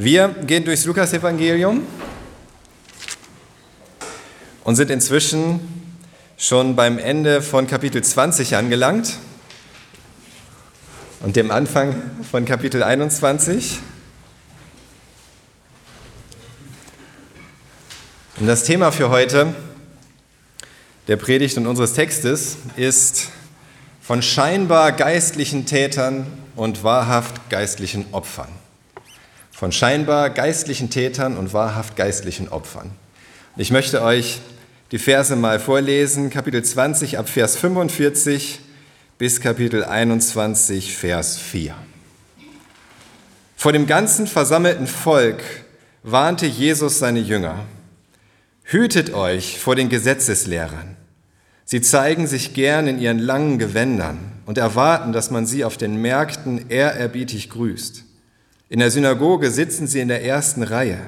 Wir gehen durchs Lukasevangelium und sind inzwischen schon beim Ende von Kapitel 20 angelangt und dem Anfang von Kapitel 21. Und das Thema für heute der Predigt und unseres Textes ist von scheinbar geistlichen Tätern und wahrhaft geistlichen Opfern von scheinbar geistlichen Tätern und wahrhaft geistlichen Opfern. Ich möchte euch die Verse mal vorlesen, Kapitel 20 ab Vers 45 bis Kapitel 21, Vers 4. Vor dem ganzen versammelten Volk warnte Jesus seine Jünger, Hütet euch vor den Gesetzeslehrern. Sie zeigen sich gern in ihren langen Gewändern und erwarten, dass man sie auf den Märkten ehrerbietig grüßt. In der Synagoge sitzen sie in der ersten Reihe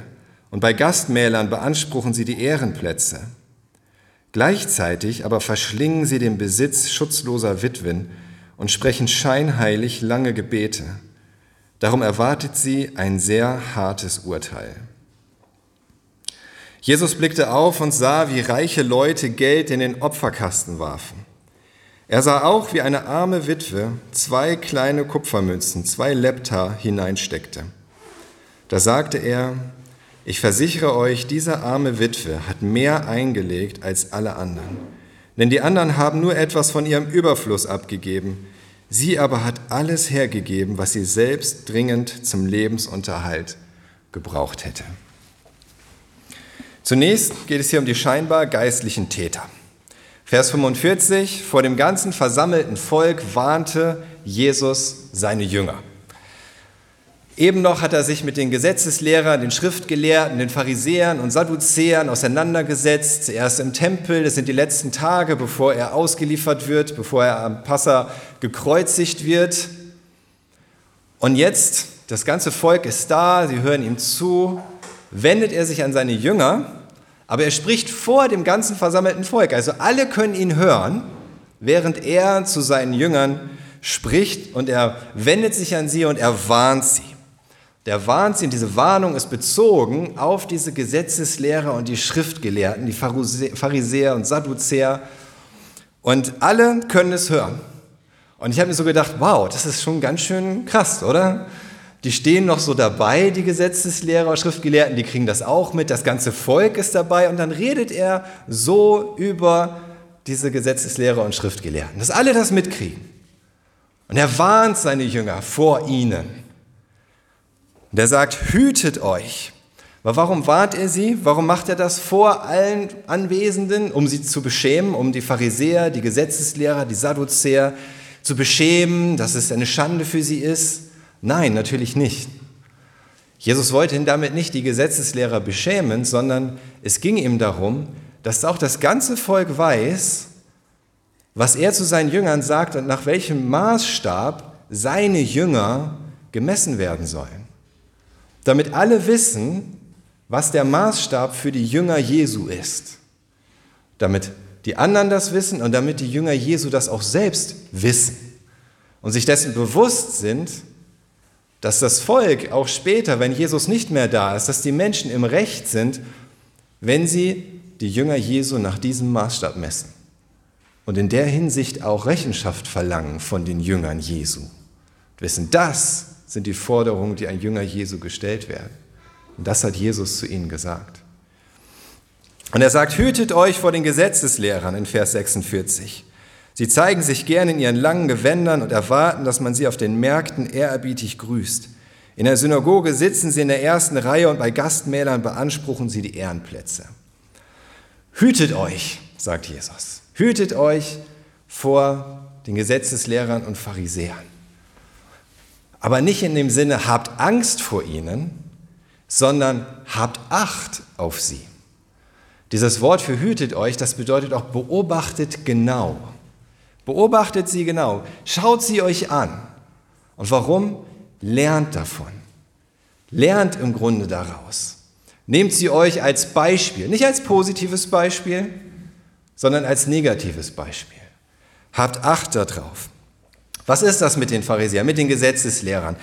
und bei Gastmählern beanspruchen sie die Ehrenplätze. Gleichzeitig aber verschlingen sie den Besitz schutzloser Witwen und sprechen scheinheilig lange Gebete. Darum erwartet sie ein sehr hartes Urteil. Jesus blickte auf und sah, wie reiche Leute Geld in den Opferkasten warfen. Er sah auch, wie eine arme Witwe zwei kleine Kupfermünzen, zwei Lepta hineinsteckte. Da sagte er, ich versichere euch, diese arme Witwe hat mehr eingelegt als alle anderen. Denn die anderen haben nur etwas von ihrem Überfluss abgegeben. Sie aber hat alles hergegeben, was sie selbst dringend zum Lebensunterhalt gebraucht hätte. Zunächst geht es hier um die scheinbar geistlichen Täter. Vers 45, vor dem ganzen versammelten Volk warnte Jesus seine Jünger. Eben noch hat er sich mit den Gesetzeslehrern, den Schriftgelehrten, den Pharisäern und Sadduzäern auseinandergesetzt. Erst im Tempel, das sind die letzten Tage, bevor er ausgeliefert wird, bevor er am Passa gekreuzigt wird. Und jetzt, das ganze Volk ist da, sie hören ihm zu, wendet er sich an seine Jünger aber er spricht vor dem ganzen versammelten Volk. Also alle können ihn hören, während er zu seinen Jüngern spricht und er wendet sich an sie und er warnt sie. Der warnt sie und diese Warnung ist bezogen auf diese Gesetzeslehrer und die Schriftgelehrten, die Pharisäer und Sadduzäer. Und alle können es hören. Und ich habe mir so gedacht, wow, das ist schon ganz schön krass, oder? Die stehen noch so dabei, die Gesetzeslehrer, Schriftgelehrten, die kriegen das auch mit, das ganze Volk ist dabei und dann redet er so über diese Gesetzeslehrer und Schriftgelehrten, dass alle das mitkriegen. Und er warnt seine Jünger vor ihnen. Und er sagt, hütet euch. Aber warum warnt er sie? Warum macht er das vor allen Anwesenden, um sie zu beschämen, um die Pharisäer, die Gesetzeslehrer, die Sadduzäer zu beschämen, dass es eine Schande für sie ist? Nein, natürlich nicht. Jesus wollte ihn damit nicht die Gesetzeslehrer beschämen, sondern es ging ihm darum, dass auch das ganze Volk weiß, was er zu seinen Jüngern sagt und nach welchem Maßstab seine Jünger gemessen werden sollen. Damit alle wissen, was der Maßstab für die Jünger Jesu ist. Damit die anderen das wissen und damit die Jünger Jesu das auch selbst wissen und sich dessen bewusst sind, dass das Volk auch später, wenn Jesus nicht mehr da ist, dass die Menschen im Recht sind, wenn sie die Jünger Jesu nach diesem Maßstab messen und in der Hinsicht auch Rechenschaft verlangen von den Jüngern Jesu. Und wissen, das sind die Forderungen, die an Jünger Jesu gestellt werden. Und das hat Jesus zu ihnen gesagt. Und er sagt, hütet euch vor den Gesetzeslehrern in Vers 46. Sie zeigen sich gern in ihren langen Gewändern und erwarten, dass man sie auf den Märkten ehrerbietig grüßt. In der Synagoge sitzen sie in der ersten Reihe und bei Gastmählern beanspruchen sie die Ehrenplätze. Hütet euch, sagt Jesus, hütet euch vor den Gesetzeslehrern und Pharisäern. Aber nicht in dem Sinne, habt Angst vor ihnen, sondern habt Acht auf sie. Dieses Wort für hütet euch, das bedeutet auch beobachtet genau. Beobachtet sie genau. Schaut sie euch an. Und warum? Lernt davon. Lernt im Grunde daraus. Nehmt sie euch als Beispiel, nicht als positives Beispiel, sondern als negatives Beispiel. Habt Acht darauf. Was ist das mit den Pharisäern, mit den Gesetzeslehrern?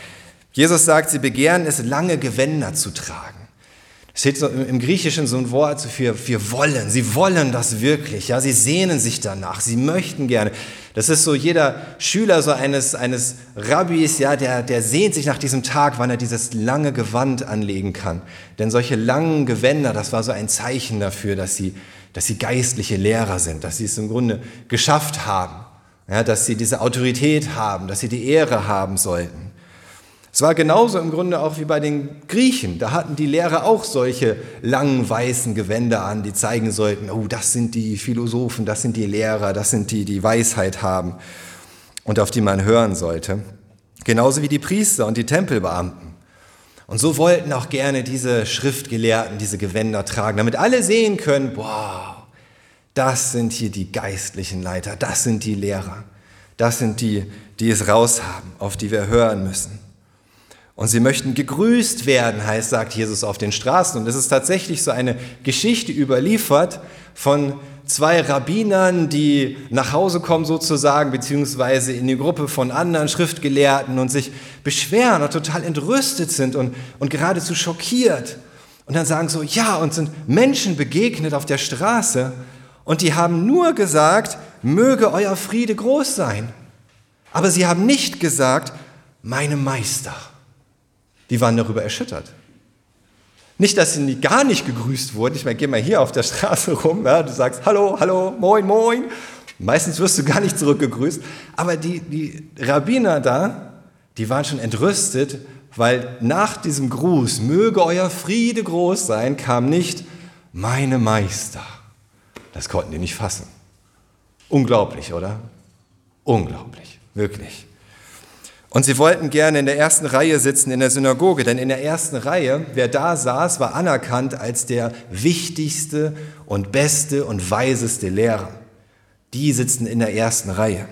Jesus sagt, sie begehren es, lange Gewänder zu tragen. Es steht im Griechischen so ein Wort für wir wollen. Sie wollen das wirklich. Ja, sie sehnen sich danach. Sie möchten gerne. Das ist so jeder Schüler so eines, eines Rabbis, ja, der, der sehnt sich nach diesem Tag, wann er dieses lange Gewand anlegen kann. Denn solche langen Gewänder, das war so ein Zeichen dafür, dass sie, dass sie geistliche Lehrer sind, dass sie es im Grunde geschafft haben, ja, dass sie diese Autorität haben, dass sie die Ehre haben sollten. Es war genauso im Grunde auch wie bei den Griechen. Da hatten die Lehrer auch solche langen weißen Gewänder an, die zeigen sollten, oh, das sind die Philosophen, das sind die Lehrer, das sind die, die Weisheit haben und auf die man hören sollte. Genauso wie die Priester und die Tempelbeamten. Und so wollten auch gerne diese Schriftgelehrten diese Gewänder tragen, damit alle sehen können, wow, das sind hier die geistlichen Leiter, das sind die Lehrer, das sind die, die es raushaben, auf die wir hören müssen. Und sie möchten gegrüßt werden, heißt, sagt Jesus auf den Straßen. Und es ist tatsächlich so eine Geschichte überliefert von zwei Rabbinern, die nach Hause kommen sozusagen, beziehungsweise in die Gruppe von anderen Schriftgelehrten und sich beschweren und total entrüstet sind und, und geradezu schockiert. Und dann sagen so, ja, uns sind Menschen begegnet auf der Straße und die haben nur gesagt, möge euer Friede groß sein. Aber sie haben nicht gesagt, meine Meister die waren darüber erschüttert. Nicht, dass sie gar nicht gegrüßt wurden. Ich meine, geh mal hier auf der Straße rum, ja, du sagst Hallo, Hallo, Moin, Moin. Meistens wirst du gar nicht zurückgegrüßt. Aber die, die Rabbiner da, die waren schon entrüstet, weil nach diesem Gruß, möge euer Friede groß sein, kam nicht meine Meister. Das konnten die nicht fassen. Unglaublich, oder? Unglaublich, wirklich. Und sie wollten gerne in der ersten Reihe sitzen in der Synagoge, denn in der ersten Reihe, wer da saß, war anerkannt als der wichtigste und beste und weiseste Lehrer. Die sitzen in der ersten Reihe.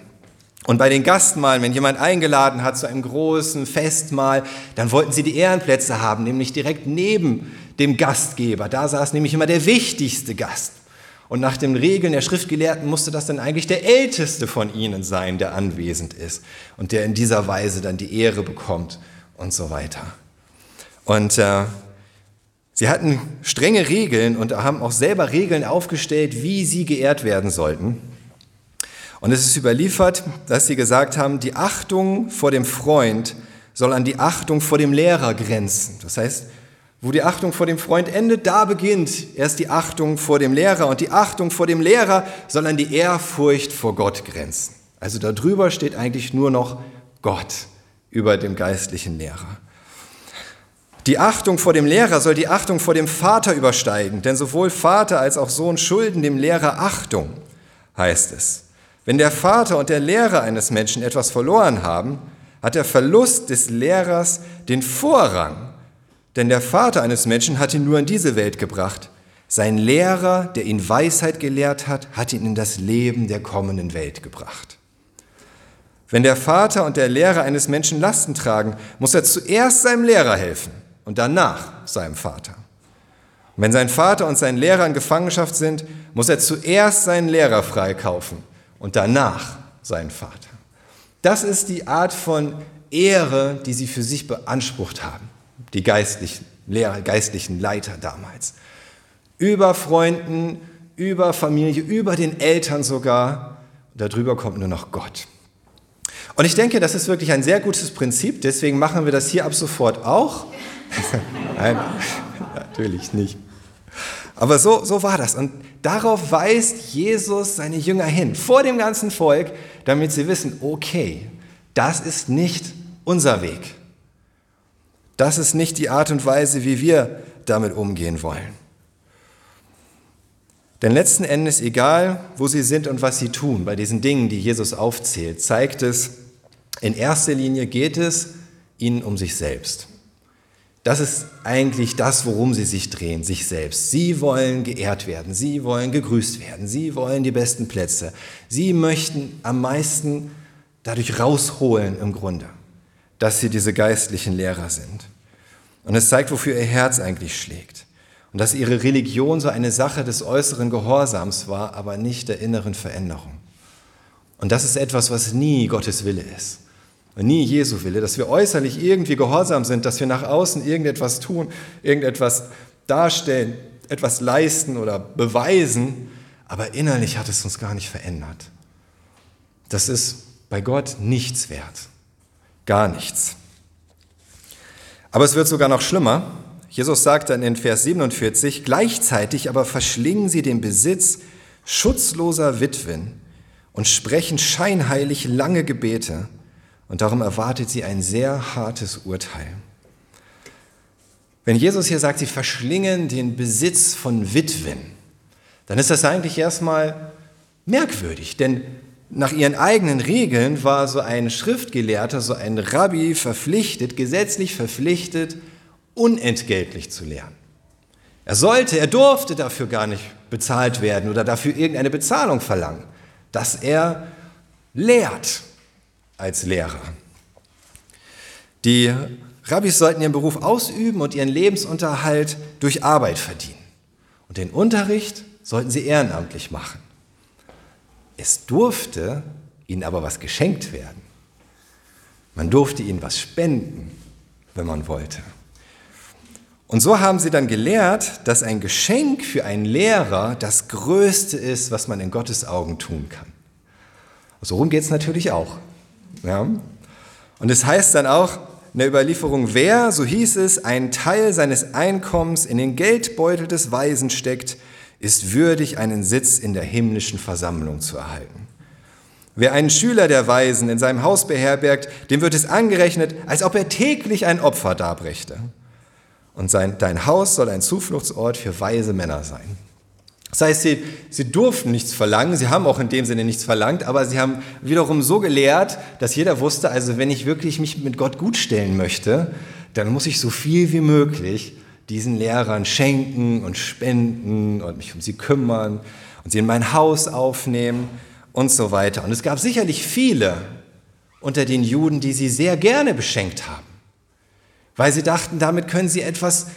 Und bei den Gastmahlen, wenn jemand eingeladen hat zu einem großen Festmahl, dann wollten sie die Ehrenplätze haben, nämlich direkt neben dem Gastgeber. Da saß nämlich immer der wichtigste Gast. Und nach den Regeln der Schriftgelehrten musste das dann eigentlich der Älteste von ihnen sein, der anwesend ist und der in dieser Weise dann die Ehre bekommt und so weiter. Und äh, sie hatten strenge Regeln und haben auch selber Regeln aufgestellt, wie sie geehrt werden sollten. Und es ist überliefert, dass sie gesagt haben, die Achtung vor dem Freund soll an die Achtung vor dem Lehrer grenzen. Das heißt, wo die Achtung vor dem Freund endet, da beginnt erst die Achtung vor dem Lehrer. Und die Achtung vor dem Lehrer soll an die Ehrfurcht vor Gott grenzen. Also darüber steht eigentlich nur noch Gott über dem geistlichen Lehrer. Die Achtung vor dem Lehrer soll die Achtung vor dem Vater übersteigen, denn sowohl Vater als auch Sohn schulden dem Lehrer Achtung, heißt es. Wenn der Vater und der Lehrer eines Menschen etwas verloren haben, hat der Verlust des Lehrers den Vorrang denn der Vater eines Menschen hat ihn nur in diese Welt gebracht. Sein Lehrer, der ihn Weisheit gelehrt hat, hat ihn in das Leben der kommenden Welt gebracht. Wenn der Vater und der Lehrer eines Menschen Lasten tragen, muss er zuerst seinem Lehrer helfen und danach seinem Vater. Und wenn sein Vater und sein Lehrer in Gefangenschaft sind, muss er zuerst seinen Lehrer freikaufen und danach seinen Vater. Das ist die Art von Ehre, die sie für sich beansprucht haben die geistlichen Lehrer, geistlichen Leiter damals. Über Freunden, über Familie, über den Eltern sogar. Darüber kommt nur noch Gott. Und ich denke, das ist wirklich ein sehr gutes Prinzip, deswegen machen wir das hier ab sofort auch. Nein, natürlich nicht. Aber so, so war das. Und darauf weist Jesus seine Jünger hin, vor dem ganzen Volk, damit sie wissen, okay, das ist nicht unser Weg. Das ist nicht die Art und Weise, wie wir damit umgehen wollen. Denn letzten Endes, egal wo sie sind und was sie tun, bei diesen Dingen, die Jesus aufzählt, zeigt es, in erster Linie geht es ihnen um sich selbst. Das ist eigentlich das, worum sie sich drehen, sich selbst. Sie wollen geehrt werden, sie wollen gegrüßt werden, sie wollen die besten Plätze. Sie möchten am meisten dadurch rausholen im Grunde dass sie diese geistlichen Lehrer sind. Und es zeigt, wofür ihr Herz eigentlich schlägt. Und dass ihre Religion so eine Sache des äußeren Gehorsams war, aber nicht der inneren Veränderung. Und das ist etwas, was nie Gottes Wille ist. und nie Jesu Wille, dass wir äußerlich irgendwie gehorsam sind, dass wir nach außen irgendetwas tun, irgendetwas darstellen, etwas leisten oder beweisen, aber innerlich hat es uns gar nicht verändert. Das ist bei Gott nichts wert. Gar nichts. Aber es wird sogar noch schlimmer. Jesus sagt dann in Vers 47, gleichzeitig aber verschlingen sie den Besitz schutzloser Witwen und sprechen scheinheilig lange Gebete und darum erwartet sie ein sehr hartes Urteil. Wenn Jesus hier sagt, sie verschlingen den Besitz von Witwen, dann ist das eigentlich erstmal merkwürdig, denn nach ihren eigenen Regeln war so ein Schriftgelehrter, so ein Rabbi verpflichtet, gesetzlich verpflichtet, unentgeltlich zu lernen. Er sollte, er durfte dafür gar nicht bezahlt werden oder dafür irgendeine Bezahlung verlangen, dass er lehrt als Lehrer. Die Rabbis sollten ihren Beruf ausüben und ihren Lebensunterhalt durch Arbeit verdienen. Und den Unterricht sollten sie ehrenamtlich machen. Es durfte ihnen aber was geschenkt werden. Man durfte ihnen was spenden, wenn man wollte. Und so haben sie dann gelehrt, dass ein Geschenk für einen Lehrer das Größte ist, was man in Gottes Augen tun kann. So rum geht es natürlich auch. Ja? Und es heißt dann auch in der Überlieferung, wer, so hieß es, einen Teil seines Einkommens in den Geldbeutel des Weisen steckt, ist würdig, einen Sitz in der himmlischen Versammlung zu erhalten. Wer einen Schüler der Weisen in seinem Haus beherbergt, dem wird es angerechnet, als ob er täglich ein Opfer darbrächte. Und sein, dein Haus soll ein Zufluchtsort für weise Männer sein. Das heißt, sie, sie durften nichts verlangen, sie haben auch in dem Sinne nichts verlangt, aber sie haben wiederum so gelehrt, dass jeder wusste, also wenn ich wirklich mich mit Gott gutstellen möchte, dann muss ich so viel wie möglich diesen Lehrern schenken und spenden und mich um sie kümmern und sie in mein Haus aufnehmen und so weiter. Und es gab sicherlich viele unter den Juden, die sie sehr gerne beschenkt haben, weil sie dachten, damit können sie etwas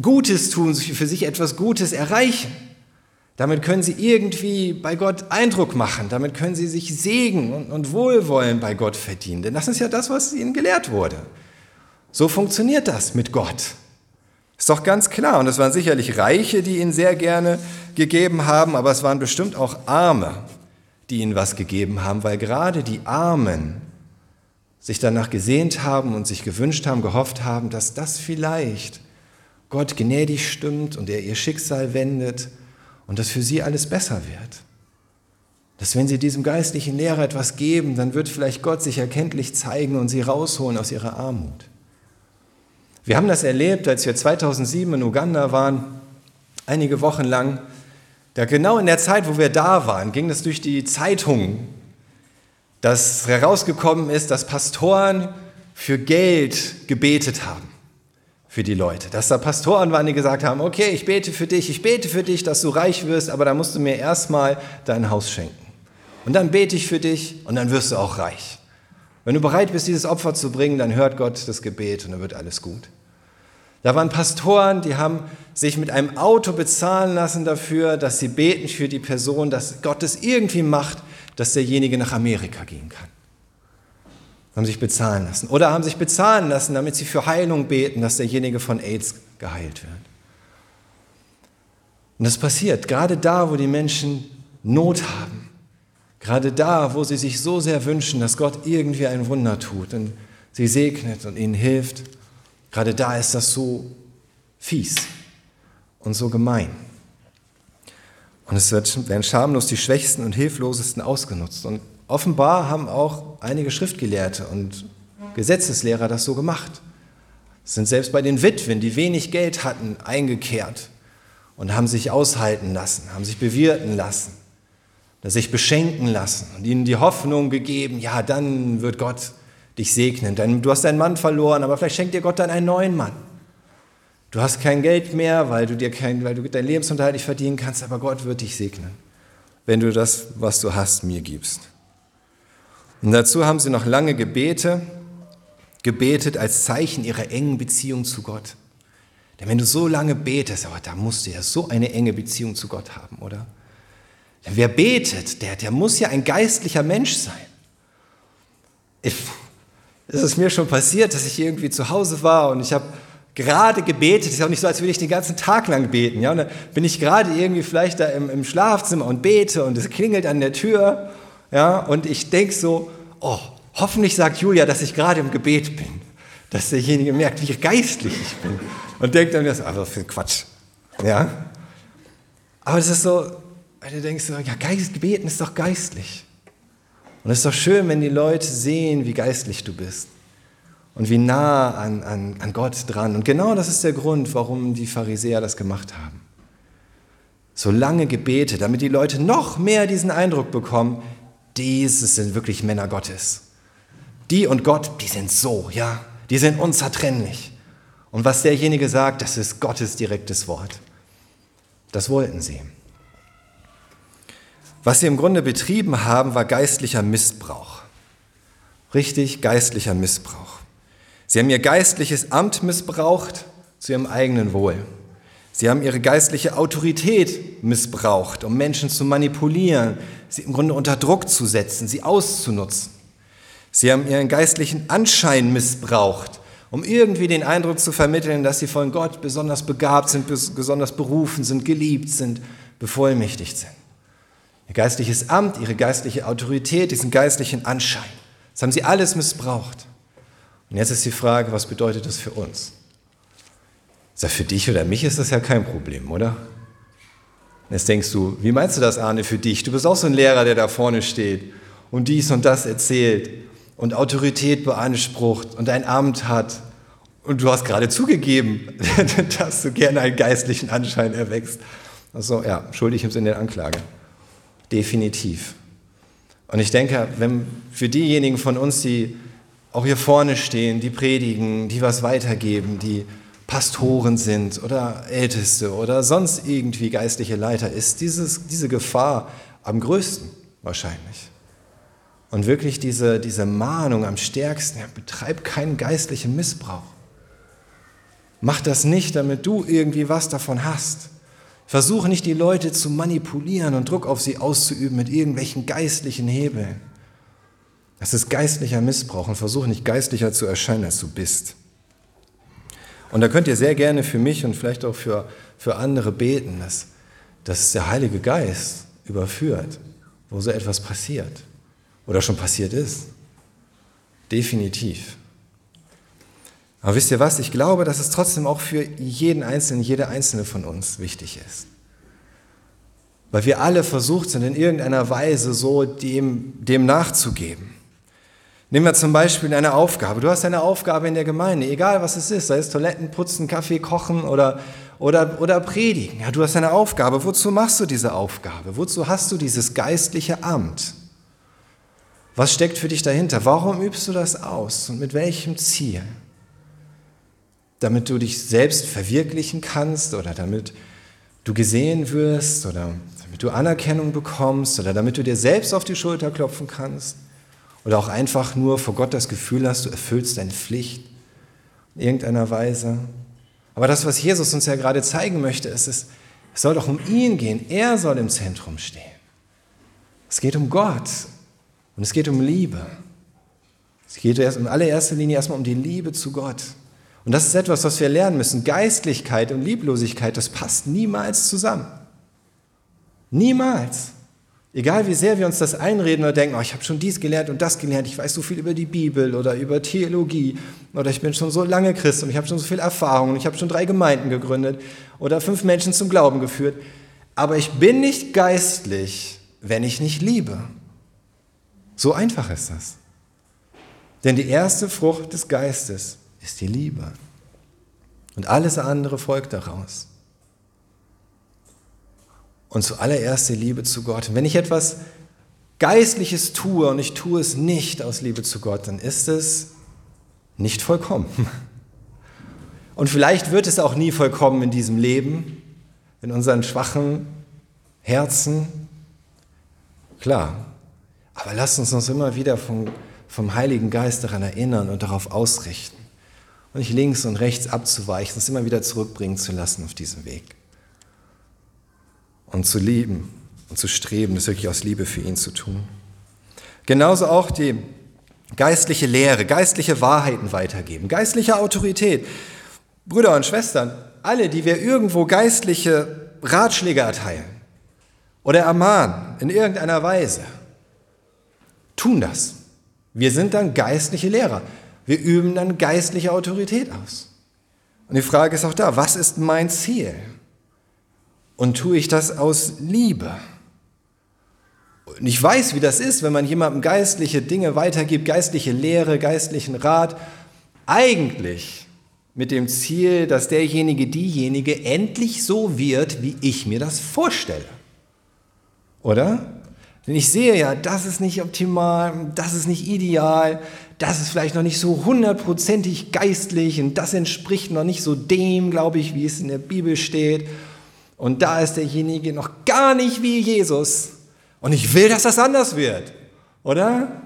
Gutes tun, für sich etwas Gutes erreichen. Damit können sie irgendwie bei Gott Eindruck machen. Damit können sie sich Segen und, Wohlwollen bei Gott verdienen. Denn das ist ja das, was ihnen gelehrt wurde. So funktioniert das mit Gott. Ist doch ganz klar. Und es waren sicherlich Reiche, die ihn sehr gerne gegeben haben, aber es waren bestimmt auch Arme, die ihnen was gegeben haben, weil gerade die Armen sich danach gesehnt haben und sich gewünscht haben, gehofft haben, dass das vielleicht Gott gnädig stimmt und er ihr Schicksal wendet und dass für sie alles besser wird. Dass wenn sie diesem geistlichen Lehrer etwas geben, dann wird vielleicht Gott sich erkenntlich zeigen und sie rausholen aus ihrer Armut. Wir haben das erlebt, als wir 2007 in Uganda waren, einige Wochen lang. Da genau in der Zeit, wo wir da waren, ging es durch die Zeitungen, dass herausgekommen ist, dass Pastoren für Geld gebetet haben für die Leute. Dass da Pastoren waren, die gesagt haben, okay, ich bete für dich, ich bete für dich, dass du reich wirst, aber da musst du mir erstmal dein Haus schenken. Und dann bete ich für dich und dann wirst du auch reich. Wenn du bereit bist, dieses Opfer zu bringen, dann hört Gott das Gebet und dann wird alles gut. Da waren Pastoren, die haben sich mit einem Auto bezahlen lassen dafür, dass sie beten für die Person, dass Gott es irgendwie macht, dass derjenige nach Amerika gehen kann haben sich bezahlen lassen. Oder haben sich bezahlen lassen, damit sie für Heilung beten, dass derjenige von AIDS geheilt wird. Und das passiert gerade da, wo die Menschen Not haben. Gerade da, wo sie sich so sehr wünschen, dass Gott irgendwie ein Wunder tut und sie segnet und ihnen hilft. Gerade da ist das so fies und so gemein. Und es werden schamlos die Schwächsten und Hilflosesten ausgenutzt. Und Offenbar haben auch einige Schriftgelehrte und Gesetzeslehrer das so gemacht. sind selbst bei den Witwen, die wenig Geld hatten, eingekehrt und haben sich aushalten lassen, haben sich bewirten lassen, sich beschenken lassen und ihnen die Hoffnung gegeben, ja, dann wird Gott dich segnen. Denn du hast deinen Mann verloren, aber vielleicht schenkt dir Gott dann einen neuen Mann. Du hast kein Geld mehr, weil du dir kein, weil du deinen Lebensunterhalt nicht verdienen kannst, aber Gott wird dich segnen, wenn du das, was du hast, mir gibst. Und dazu haben sie noch lange Gebete, gebetet als Zeichen ihrer engen Beziehung zu Gott. Denn wenn du so lange betest, aber da musst du ja so eine enge Beziehung zu Gott haben, oder? Wer betet, der, der muss ja ein geistlicher Mensch sein. Es ist mir schon passiert, dass ich irgendwie zu Hause war und ich habe gerade gebetet. Es ist auch nicht so, als würde ich den ganzen Tag lang beten. Ja? Und dann bin ich gerade irgendwie vielleicht da im, im Schlafzimmer und bete und es klingelt an der Tür. Ja? Und ich denke so, oh, hoffentlich sagt Julia, dass ich gerade im Gebet bin. Dass derjenige merkt, wie geistlich ich bin. Und denkt dann, das ist einfach für Quatsch. Ja? Aber es ist so, weil du denkst ja, Geist, Gebeten ist doch geistlich. Und es ist doch schön, wenn die Leute sehen, wie geistlich du bist und wie nah an, an, an Gott dran. Und genau das ist der Grund, warum die Pharisäer das gemacht haben. So lange Gebete, damit die Leute noch mehr diesen Eindruck bekommen, diese sind wirklich Männer Gottes. Die und Gott, die sind so, ja, die sind unzertrennlich. Und was derjenige sagt, das ist Gottes direktes Wort. Das wollten sie. Was sie im Grunde betrieben haben, war geistlicher Missbrauch. Richtig geistlicher Missbrauch. Sie haben ihr geistliches Amt missbraucht zu ihrem eigenen Wohl. Sie haben ihre geistliche Autorität missbraucht, um Menschen zu manipulieren, sie im Grunde unter Druck zu setzen, sie auszunutzen. Sie haben ihren geistlichen Anschein missbraucht, um irgendwie den Eindruck zu vermitteln, dass sie von Gott besonders begabt sind, besonders berufen sind, geliebt sind, bevollmächtigt sind. Ihr geistliches Amt, ihre geistliche Autorität, diesen geistlichen Anschein. Das haben sie alles missbraucht. Und jetzt ist die Frage, was bedeutet das für uns? Sag, für dich oder mich ist das ja kein Problem, oder? Jetzt denkst du, wie meinst du das, Arne, für dich? Du bist auch so ein Lehrer, der da vorne steht und dies und das erzählt und Autorität beansprucht und ein Amt hat. Und du hast gerade zugegeben, dass du gerne einen geistlichen Anschein erwächst. Also ja, schuldig im Sinne der Anklage. Definitiv. Und ich denke, wenn für diejenigen von uns, die auch hier vorne stehen, die predigen, die was weitergeben, die Pastoren sind oder Älteste oder sonst irgendwie geistliche Leiter, ist dieses, diese Gefahr am größten wahrscheinlich. Und wirklich diese, diese Mahnung am stärksten, ja, betreib keinen geistlichen Missbrauch. Mach das nicht, damit du irgendwie was davon hast. Versuche nicht, die Leute zu manipulieren und Druck auf sie auszuüben mit irgendwelchen geistlichen Hebeln. Das ist geistlicher Missbrauch und versuche nicht geistlicher zu erscheinen, als du bist. Und da könnt ihr sehr gerne für mich und vielleicht auch für, für andere beten, dass, dass der Heilige Geist überführt, wo so etwas passiert oder schon passiert ist. Definitiv. Aber wisst ihr was? Ich glaube, dass es trotzdem auch für jeden Einzelnen, jede Einzelne von uns wichtig ist. Weil wir alle versucht sind, in irgendeiner Weise so dem, dem nachzugeben. Nehmen wir zum Beispiel eine Aufgabe. Du hast eine Aufgabe in der Gemeinde, egal was es ist, sei es Toiletten putzen, Kaffee kochen oder, oder, oder predigen. Ja, du hast eine Aufgabe. Wozu machst du diese Aufgabe? Wozu hast du dieses geistliche Amt? Was steckt für dich dahinter? Warum übst du das aus und mit welchem Ziel? Damit du dich selbst verwirklichen kannst oder damit du gesehen wirst oder damit du Anerkennung bekommst oder damit du dir selbst auf die Schulter klopfen kannst oder auch einfach nur vor Gott das Gefühl hast, du erfüllst deine Pflicht in irgendeiner Weise. Aber das, was Jesus uns ja gerade zeigen möchte, ist, es soll doch um ihn gehen. Er soll im Zentrum stehen. Es geht um Gott und es geht um Liebe. Es geht in allererster Linie erstmal um die Liebe zu Gott. Und das ist etwas, was wir lernen müssen. Geistlichkeit und Lieblosigkeit, das passt niemals zusammen. Niemals. Egal wie sehr wir uns das einreden oder denken, oh, ich habe schon dies gelernt und das gelernt, ich weiß so viel über die Bibel oder über Theologie oder ich bin schon so lange Christ und ich habe schon so viel Erfahrung und ich habe schon drei Gemeinden gegründet oder fünf Menschen zum Glauben geführt. Aber ich bin nicht geistlich, wenn ich nicht liebe. So einfach ist das. Denn die erste Frucht des Geistes ist die Liebe. Und alles andere folgt daraus. Und zuallererst die Liebe zu Gott. Und wenn ich etwas Geistliches tue und ich tue es nicht aus Liebe zu Gott, dann ist es nicht vollkommen. Und vielleicht wird es auch nie vollkommen in diesem Leben, in unseren schwachen Herzen. Klar. Aber lasst uns uns immer wieder vom, vom Heiligen Geist daran erinnern und darauf ausrichten und nicht links und rechts abzuweichen, es immer wieder zurückbringen zu lassen auf diesem Weg. Und zu lieben und zu streben, das wirklich aus Liebe für ihn zu tun. Genauso auch die geistliche Lehre, geistliche Wahrheiten weitergeben, geistliche Autorität. Brüder und Schwestern, alle, die wir irgendwo geistliche Ratschläge erteilen oder ermahnen in irgendeiner Weise, tun das. Wir sind dann geistliche Lehrer. Wir üben dann geistliche Autorität aus. Und die Frage ist auch da, was ist mein Ziel? Und tue ich das aus Liebe? Und ich weiß, wie das ist, wenn man jemandem geistliche Dinge weitergibt, geistliche Lehre, geistlichen Rat, eigentlich mit dem Ziel, dass derjenige, diejenige endlich so wird, wie ich mir das vorstelle. Oder? Denn ich sehe ja, das ist nicht optimal, das ist nicht ideal, das ist vielleicht noch nicht so hundertprozentig geistlich und das entspricht noch nicht so dem, glaube ich, wie es in der Bibel steht. Und da ist derjenige noch gar nicht wie Jesus. Und ich will, dass das anders wird, oder?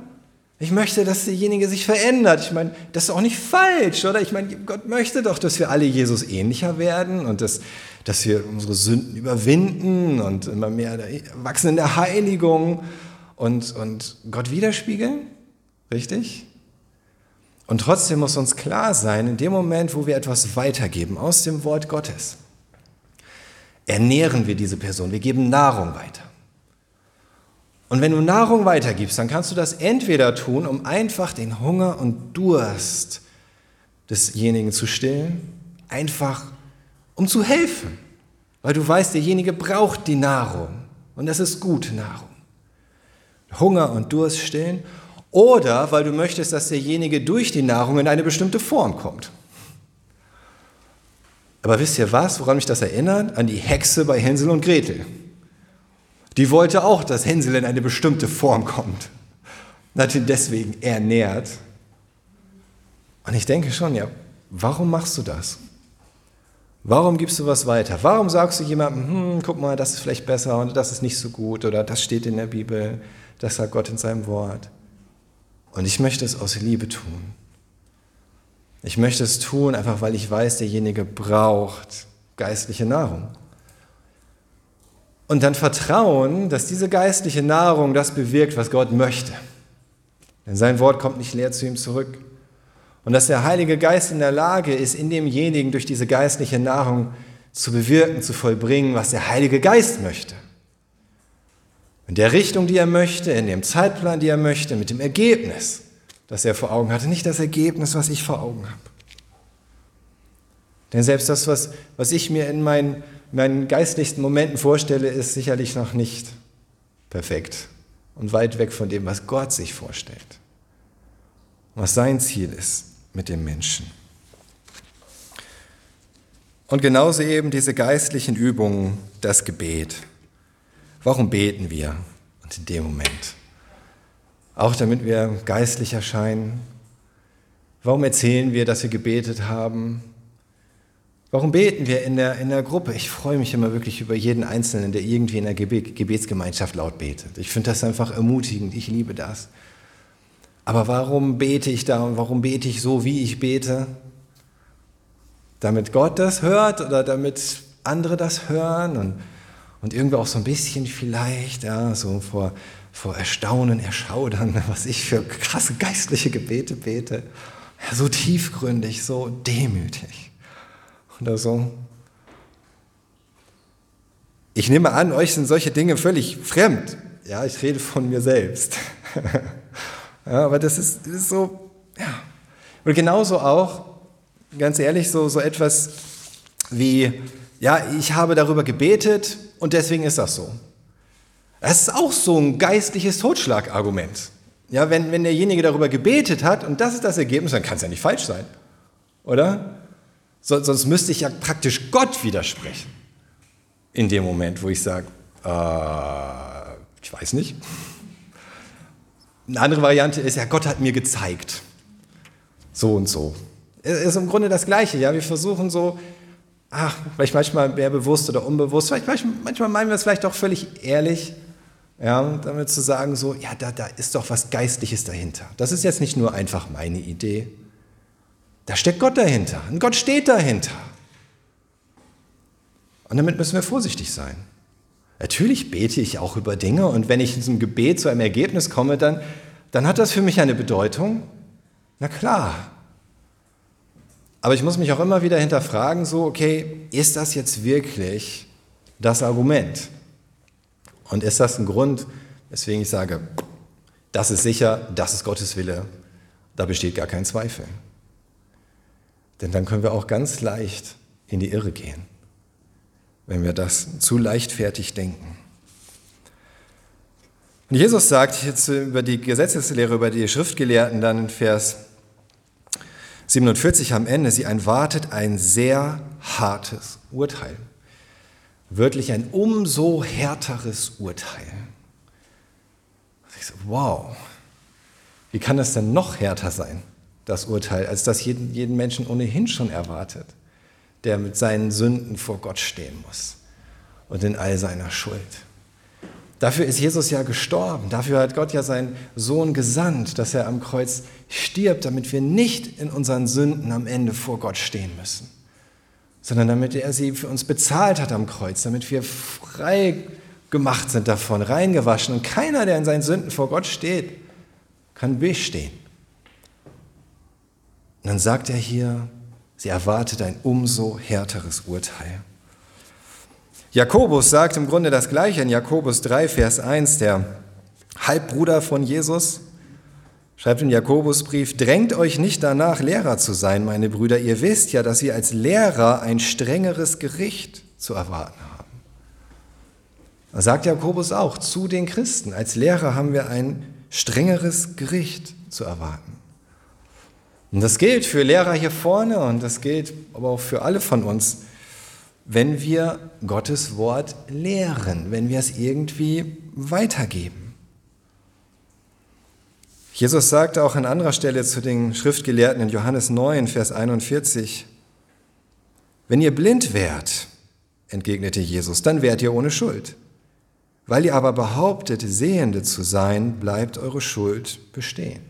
Ich möchte, dass derjenige sich verändert. Ich meine, das ist auch nicht falsch, oder? Ich meine, Gott möchte doch, dass wir alle Jesus ähnlicher werden und dass, dass wir unsere Sünden überwinden und immer mehr wachsen in der Heiligung und, und Gott widerspiegeln. Richtig? Und trotzdem muss uns klar sein, in dem Moment, wo wir etwas weitergeben aus dem Wort Gottes, ernähren wir diese Person, wir geben Nahrung weiter. Und wenn du Nahrung weitergibst, dann kannst du das entweder tun, um einfach den Hunger und Durst desjenigen zu stillen, einfach um zu helfen, weil du weißt, derjenige braucht die Nahrung und das ist gute Nahrung. Hunger und Durst stillen oder weil du möchtest, dass derjenige durch die Nahrung in eine bestimmte Form kommt. Aber wisst ihr was, woran mich das erinnert? An die Hexe bei Hänsel und Gretel. Die wollte auch, dass Hänsel in eine bestimmte Form kommt. Natürlich deswegen ernährt. Und ich denke schon, ja, warum machst du das? Warum gibst du was weiter? Warum sagst du jemandem, hm, guck mal, das ist vielleicht besser und das ist nicht so gut oder das steht in der Bibel, das sagt Gott in seinem Wort. Und ich möchte es aus Liebe tun. Ich möchte es tun, einfach weil ich weiß, derjenige braucht geistliche Nahrung. Und dann vertrauen, dass diese geistliche Nahrung das bewirkt, was Gott möchte. Denn sein Wort kommt nicht leer zu ihm zurück. Und dass der Heilige Geist in der Lage ist, in demjenigen durch diese geistliche Nahrung zu bewirken, zu vollbringen, was der Heilige Geist möchte. In der Richtung, die er möchte, in dem Zeitplan, die er möchte, mit dem Ergebnis, das er vor Augen hatte. Nicht das Ergebnis, was ich vor Augen habe. Denn selbst das, was, was ich mir in meinen meinen geistlichsten Momenten vorstelle, ist sicherlich noch nicht perfekt und weit weg von dem, was Gott sich vorstellt, was sein Ziel ist mit dem Menschen. Und genauso eben diese geistlichen Übungen, das Gebet. Warum beten wir? Und in dem Moment. Auch damit wir geistlich erscheinen. Warum erzählen wir, dass wir gebetet haben? Warum beten wir in der, in der Gruppe? Ich freue mich immer wirklich über jeden Einzelnen, der irgendwie in der Gebetsgemeinschaft laut betet. Ich finde das einfach ermutigend. Ich liebe das. Aber warum bete ich da und warum bete ich so, wie ich bete? Damit Gott das hört oder damit andere das hören und, und irgendwie auch so ein bisschen vielleicht, ja, so vor, vor Erstaunen, Erschaudern, was ich für krasse geistliche Gebete bete. Ja, so tiefgründig, so demütig oder so. Ich nehme an, euch sind solche Dinge völlig fremd. Ja, ich rede von mir selbst. ja, aber das ist, das ist so, ja. Und genauso auch, ganz ehrlich, so, so etwas wie, ja, ich habe darüber gebetet und deswegen ist das so. Das ist auch so ein geistliches Totschlagargument. Ja, wenn, wenn derjenige darüber gebetet hat und das ist das Ergebnis, dann kann es ja nicht falsch sein. Oder? Sonst müsste ich ja praktisch Gott widersprechen. In dem Moment, wo ich sage, äh, ich weiß nicht. Eine andere Variante ist ja, Gott hat mir gezeigt. So und so. Es ist im Grunde das Gleiche. Ja, wir versuchen so, ach, vielleicht manchmal mehr bewusst oder unbewusst, vielleicht manchmal meinen wir es vielleicht auch völlig ehrlich, ja, damit zu sagen so, ja, da, da ist doch was Geistliches dahinter. Das ist jetzt nicht nur einfach meine Idee, da steckt Gott dahinter. Und Gott steht dahinter. Und damit müssen wir vorsichtig sein. Natürlich bete ich auch über Dinge und wenn ich in diesem Gebet zu einem Ergebnis komme, dann, dann hat das für mich eine Bedeutung? Na klar. Aber ich muss mich auch immer wieder hinterfragen, so, okay, ist das jetzt wirklich das Argument? Und ist das ein Grund, weswegen ich sage, das ist sicher, das ist Gottes Wille, da besteht gar kein Zweifel. Denn dann können wir auch ganz leicht in die Irre gehen, wenn wir das zu leichtfertig denken. Und Jesus sagt jetzt über die Gesetzeslehre, über die Schriftgelehrten dann in Vers 47 am Ende, sie erwartet ein sehr hartes Urteil. Wörtlich ein umso härteres Urteil. Ich so, wow, wie kann das denn noch härter sein, das Urteil, als das jeden, jeden Menschen ohnehin schon erwartet, der mit seinen Sünden vor Gott stehen muss und in all seiner Schuld. Dafür ist Jesus ja gestorben. Dafür hat Gott ja seinen Sohn gesandt, dass er am Kreuz stirbt, damit wir nicht in unseren Sünden am Ende vor Gott stehen müssen, sondern damit er sie für uns bezahlt hat am Kreuz, damit wir frei gemacht sind davon, reingewaschen. Und keiner, der in seinen Sünden vor Gott steht, kann bestehen. Und dann sagt er hier, sie erwartet ein umso härteres Urteil. Jakobus sagt im Grunde das Gleiche in Jakobus 3, Vers 1, der Halbbruder von Jesus, schreibt im Jakobusbrief, drängt euch nicht danach, Lehrer zu sein, meine Brüder. Ihr wisst ja, dass ihr als Lehrer ein strengeres Gericht zu erwarten haben. Da sagt Jakobus auch, zu den Christen, als Lehrer haben wir ein strengeres Gericht zu erwarten. Und das gilt für Lehrer hier vorne und das gilt aber auch für alle von uns wenn wir Gottes Wort lehren, wenn wir es irgendwie weitergeben. Jesus sagte auch an anderer Stelle zu den Schriftgelehrten in Johannes 9, Vers 41, wenn ihr blind wärt, entgegnete Jesus, dann wärt ihr ohne Schuld. Weil ihr aber behauptet, Sehende zu sein, bleibt eure Schuld bestehen.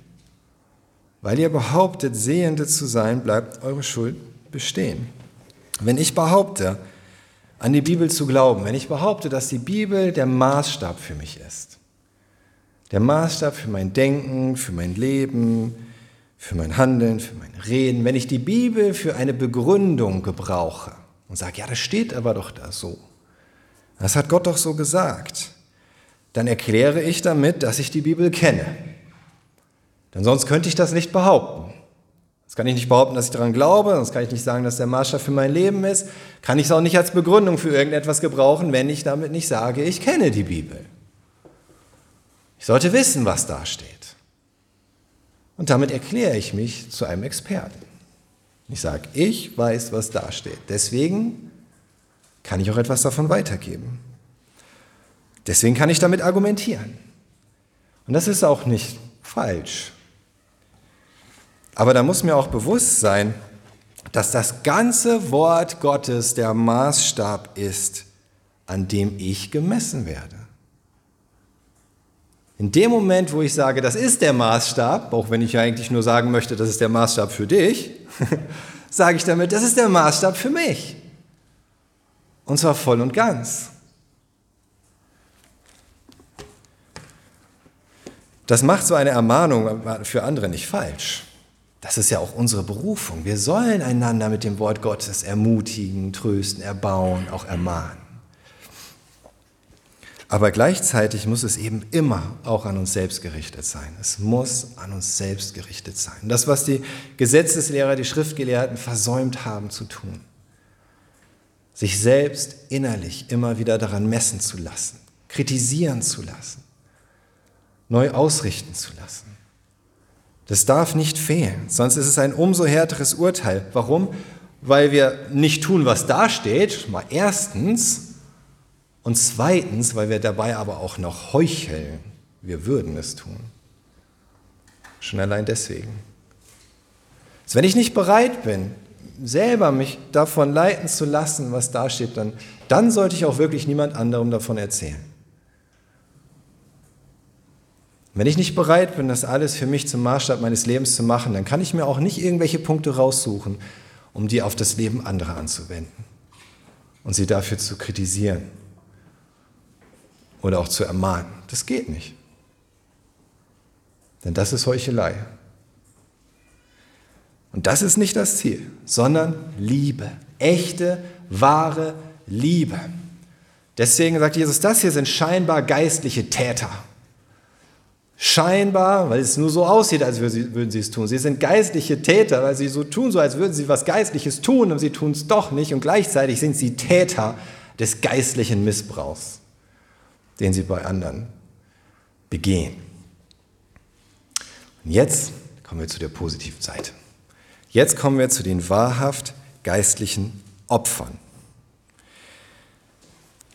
Weil ihr behauptet, Sehende zu sein, bleibt eure Schuld bestehen. Wenn ich behaupte, an die Bibel zu glauben, wenn ich behaupte, dass die Bibel der Maßstab für mich ist, der Maßstab für mein Denken, für mein Leben, für mein Handeln, für mein Reden, wenn ich die Bibel für eine Begründung gebrauche und sage, ja, das steht aber doch da so, das hat Gott doch so gesagt, dann erkläre ich damit, dass ich die Bibel kenne. Denn sonst könnte ich das nicht behaupten. Das kann ich nicht behaupten, dass ich daran glaube, sonst kann ich nicht sagen, dass der Maßstab für mein Leben ist. Kann ich es auch nicht als Begründung für irgendetwas gebrauchen, wenn ich damit nicht sage, ich kenne die Bibel. Ich sollte wissen, was da steht. Und damit erkläre ich mich zu einem Experten. Ich sage, ich weiß, was da steht. Deswegen kann ich auch etwas davon weitergeben. Deswegen kann ich damit argumentieren. Und das ist auch nicht falsch. Aber da muss mir auch bewusst sein, dass das ganze Wort Gottes der Maßstab ist, an dem ich gemessen werde. In dem Moment, wo ich sage, das ist der Maßstab, auch wenn ich eigentlich nur sagen möchte, das ist der Maßstab für dich, sage ich damit, das ist der Maßstab für mich. Und zwar voll und ganz. Das macht so eine Ermahnung für andere nicht falsch. Das ist ja auch unsere Berufung. Wir sollen einander mit dem Wort Gottes ermutigen, trösten, erbauen, auch ermahnen. Aber gleichzeitig muss es eben immer auch an uns selbst gerichtet sein. Es muss an uns selbst gerichtet sein. Das, was die Gesetzeslehrer, die Schriftgelehrten versäumt haben zu tun. Sich selbst innerlich immer wieder daran messen zu lassen, kritisieren zu lassen, neu ausrichten zu lassen. Das darf nicht fehlen, sonst ist es ein umso härteres Urteil. Warum? Weil wir nicht tun, was da steht, mal erstens, und zweitens, weil wir dabei aber auch noch heucheln, wir würden es tun. Schon allein deswegen. Also wenn ich nicht bereit bin, selber mich davon leiten zu lassen, was da steht, dann, dann sollte ich auch wirklich niemand anderem davon erzählen. Wenn ich nicht bereit bin, das alles für mich zum Maßstab meines Lebens zu machen, dann kann ich mir auch nicht irgendwelche Punkte raussuchen, um die auf das Leben anderer anzuwenden und sie dafür zu kritisieren oder auch zu ermahnen. Das geht nicht. Denn das ist Heuchelei. Und das ist nicht das Ziel, sondern Liebe. Echte, wahre Liebe. Deswegen sagt Jesus, das hier sind scheinbar geistliche Täter. Scheinbar, weil es nur so aussieht, als würden sie es tun. Sie sind geistliche Täter, weil sie so tun, so als würden sie was Geistliches tun und sie tun es doch nicht. Und gleichzeitig sind sie Täter des geistlichen Missbrauchs, den sie bei anderen begehen. Und jetzt kommen wir zu der positiven Seite. Jetzt kommen wir zu den wahrhaft geistlichen Opfern.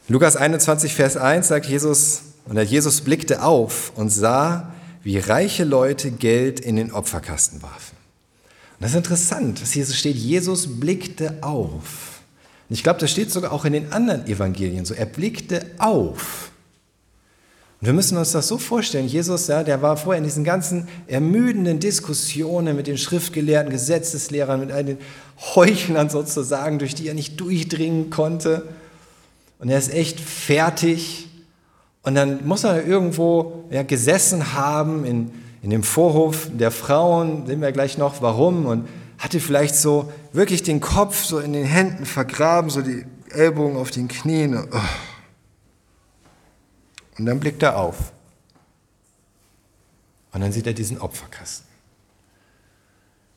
Lukas 21, Vers 1 sagt Jesus, und Jesus blickte auf und sah, wie reiche Leute Geld in den Opferkasten warfen. Und das ist interessant, dass hier so steht, Jesus blickte auf. Und ich glaube, das steht sogar auch in den anderen Evangelien so. Er blickte auf. Und wir müssen uns das so vorstellen, Jesus, ja, der war vorher in diesen ganzen ermüdenden Diskussionen mit den Schriftgelehrten, Gesetzeslehrern, mit all den Heuchlern sozusagen, durch die er nicht durchdringen konnte. Und er ist echt fertig. Und dann muss er irgendwo ja, gesessen haben in, in dem Vorhof der Frauen, sehen wir gleich noch warum, und hatte vielleicht so wirklich den Kopf so in den Händen vergraben, so die Ellbogen auf den Knien. Oh. Und dann blickt er auf. Und dann sieht er diesen Opferkasten.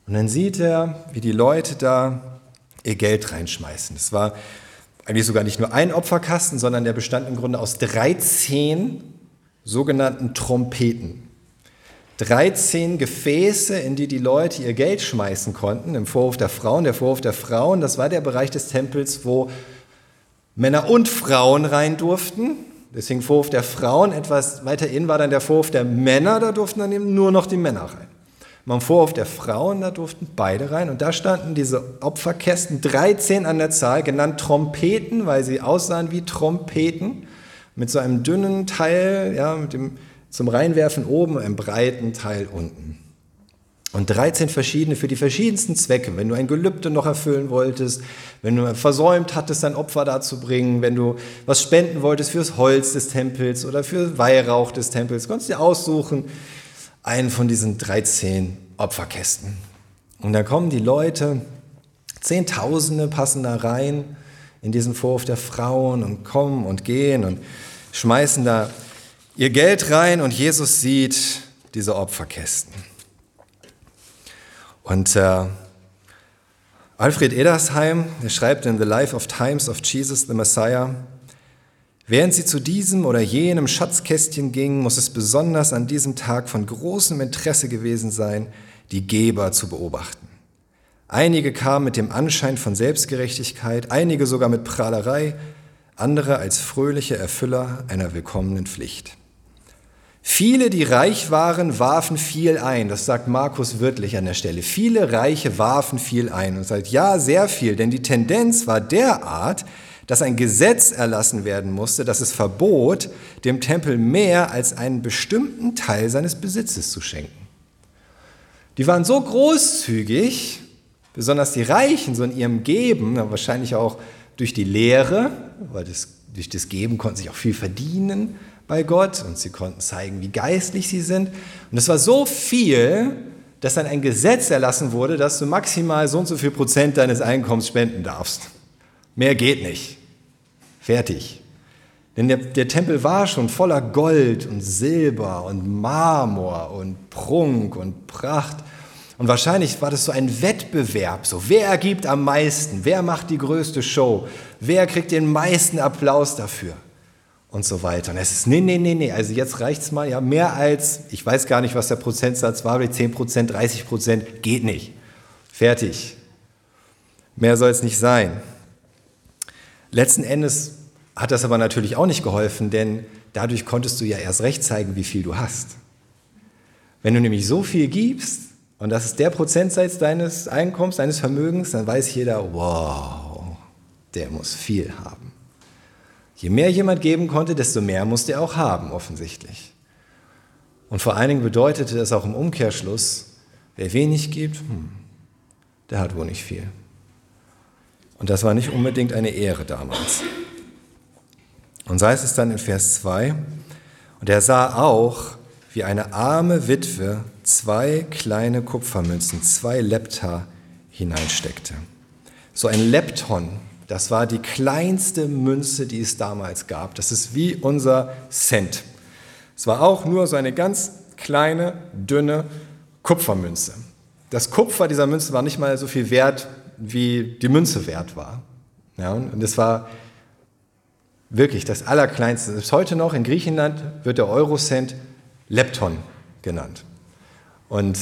Und dann sieht er, wie die Leute da ihr Geld reinschmeißen. Das war eigentlich sogar nicht nur ein Opferkasten, sondern der bestand im Grunde aus 13 sogenannten Trompeten. 13 Gefäße, in die die Leute ihr Geld schmeißen konnten, im Vorhof der Frauen. Der Vorhof der Frauen, das war der Bereich des Tempels, wo Männer und Frauen rein durften. Deswegen Vorhof der Frauen. Etwas weiter innen war dann der Vorhof der Männer, da durften dann eben nur noch die Männer rein. Am Vorhof der Frauen, da durften beide rein. Und da standen diese Opferkästen, 13 an der Zahl, genannt Trompeten, weil sie aussahen wie Trompeten, mit so einem dünnen Teil, ja, mit dem, zum Reinwerfen oben, einem breiten Teil unten. Und 13 verschiedene für die verschiedensten Zwecke. Wenn du ein Gelübde noch erfüllen wolltest, wenn du versäumt hattest, ein Opfer darzubringen, wenn du was spenden wolltest fürs Holz des Tempels oder für Weihrauch des Tempels, konntest du dir aussuchen, einen von diesen 13 Opferkästen. Und da kommen die Leute, Zehntausende passen da rein in diesen Vorhof der Frauen und kommen und gehen und schmeißen da ihr Geld rein und Jesus sieht diese Opferkästen. Und äh, Alfred Edersheim, der schreibt in The Life of Times of Jesus the Messiah, Während sie zu diesem oder jenem Schatzkästchen gingen, muss es besonders an diesem Tag von großem Interesse gewesen sein, die Geber zu beobachten. Einige kamen mit dem Anschein von Selbstgerechtigkeit, einige sogar mit Prahlerei, andere als fröhliche Erfüller einer willkommenen Pflicht. Viele, die reich waren, warfen viel ein. Das sagt Markus wörtlich an der Stelle. Viele Reiche warfen viel ein und sagt, ja, sehr viel, denn die Tendenz war derart, dass ein Gesetz erlassen werden musste, das es verbot, dem Tempel mehr als einen bestimmten Teil seines Besitzes zu schenken. Die waren so großzügig, besonders die Reichen, so in ihrem Geben, wahrscheinlich auch durch die Lehre, weil das, durch das Geben konnten sie auch viel verdienen, bei Gott und sie konnten zeigen, wie geistlich sie sind. Und es war so viel, dass dann ein Gesetz erlassen wurde, dass du maximal so und so viel Prozent deines Einkommens spenden darfst. Mehr geht nicht. Fertig. Denn der, der, Tempel war schon voller Gold und Silber und Marmor und Prunk und Pracht. Und wahrscheinlich war das so ein Wettbewerb, so wer gibt am meisten, wer macht die größte Show, wer kriegt den meisten Applaus dafür und so weiter. Und es ist, nee, nee, nee, nee, also jetzt reicht es mal, ja, mehr als, ich weiß gar nicht, was der Prozentsatz war, 10 Prozent, 30 Prozent, geht nicht. Fertig. Mehr soll es nicht sein. Letzten Endes hat das aber natürlich auch nicht geholfen, denn dadurch konntest du ja erst recht zeigen, wie viel du hast. Wenn du nämlich so viel gibst, und das ist der Prozentsatz deines Einkommens, deines Vermögens, dann weiß jeder, wow, der muss viel haben. Je mehr jemand geben konnte, desto mehr musste er auch haben, offensichtlich. Und vor allen Dingen bedeutete das auch im Umkehrschluss, wer wenig gibt, hm, der hat wohl nicht viel. Und das war nicht unbedingt eine Ehre damals. Und so heißt es dann in Vers 2, und er sah auch, wie eine arme Witwe zwei kleine Kupfermünzen, zwei Lepta hineinsteckte. So ein Lepton, das war die kleinste Münze, die es damals gab. Das ist wie unser Cent. Es war auch nur so eine ganz kleine, dünne Kupfermünze. Das Kupfer dieser Münze war nicht mal so viel wert, wie die Münze wert war. Ja, und es war wirklich das Allerkleinste. Bis heute noch in Griechenland wird der Eurocent Lepton genannt. Und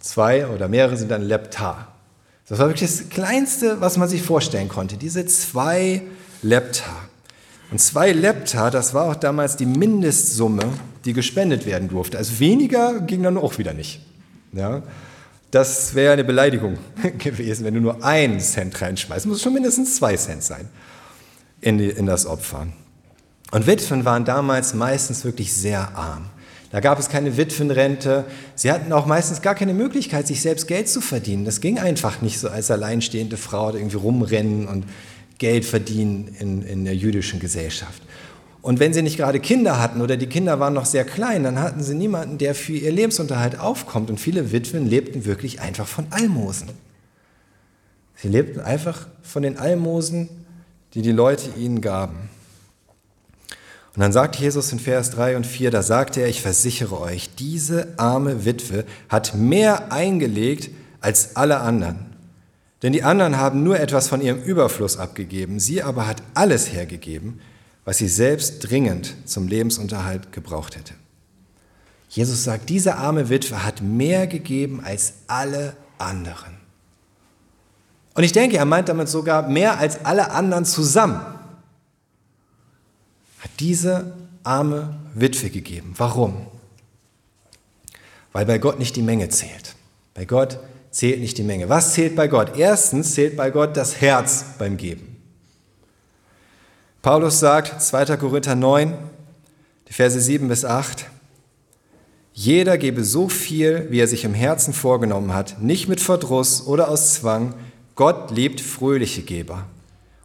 zwei oder mehrere sind dann Lepta. Das war wirklich das Kleinste, was man sich vorstellen konnte. Diese zwei Lepta. Und zwei Lepta, das war auch damals die Mindestsumme, die gespendet werden durfte. Also weniger ging dann auch wieder nicht. Ja? Das wäre eine Beleidigung gewesen, wenn du nur einen Cent reinschmeißt. Muss schon mindestens zwei Cent sein in, die, in das Opfer. Und Witwen waren damals meistens wirklich sehr arm. Da gab es keine Witwenrente. Sie hatten auch meistens gar keine Möglichkeit, sich selbst Geld zu verdienen. Das ging einfach nicht so als alleinstehende Frau irgendwie rumrennen und Geld verdienen in, in der jüdischen Gesellschaft. Und wenn sie nicht gerade Kinder hatten oder die Kinder waren noch sehr klein, dann hatten sie niemanden, der für ihr Lebensunterhalt aufkommt. Und viele Witwen lebten wirklich einfach von Almosen. Sie lebten einfach von den Almosen, die die Leute ihnen gaben. Und dann sagt Jesus in Vers 3 und 4, da sagte er, ich versichere euch, diese arme Witwe hat mehr eingelegt als alle anderen. Denn die anderen haben nur etwas von ihrem Überfluss abgegeben, sie aber hat alles hergegeben, was sie selbst dringend zum Lebensunterhalt gebraucht hätte. Jesus sagt, diese arme Witwe hat mehr gegeben als alle anderen. Und ich denke, er meint damit sogar mehr als alle anderen zusammen hat diese arme Witwe gegeben. Warum? Weil bei Gott nicht die Menge zählt. Bei Gott zählt nicht die Menge. Was zählt bei Gott? Erstens zählt bei Gott das Herz beim Geben. Paulus sagt, 2. Korinther 9, die Verse 7 bis 8, jeder gebe so viel, wie er sich im Herzen vorgenommen hat, nicht mit Verdruss oder aus Zwang. Gott liebt fröhliche Geber.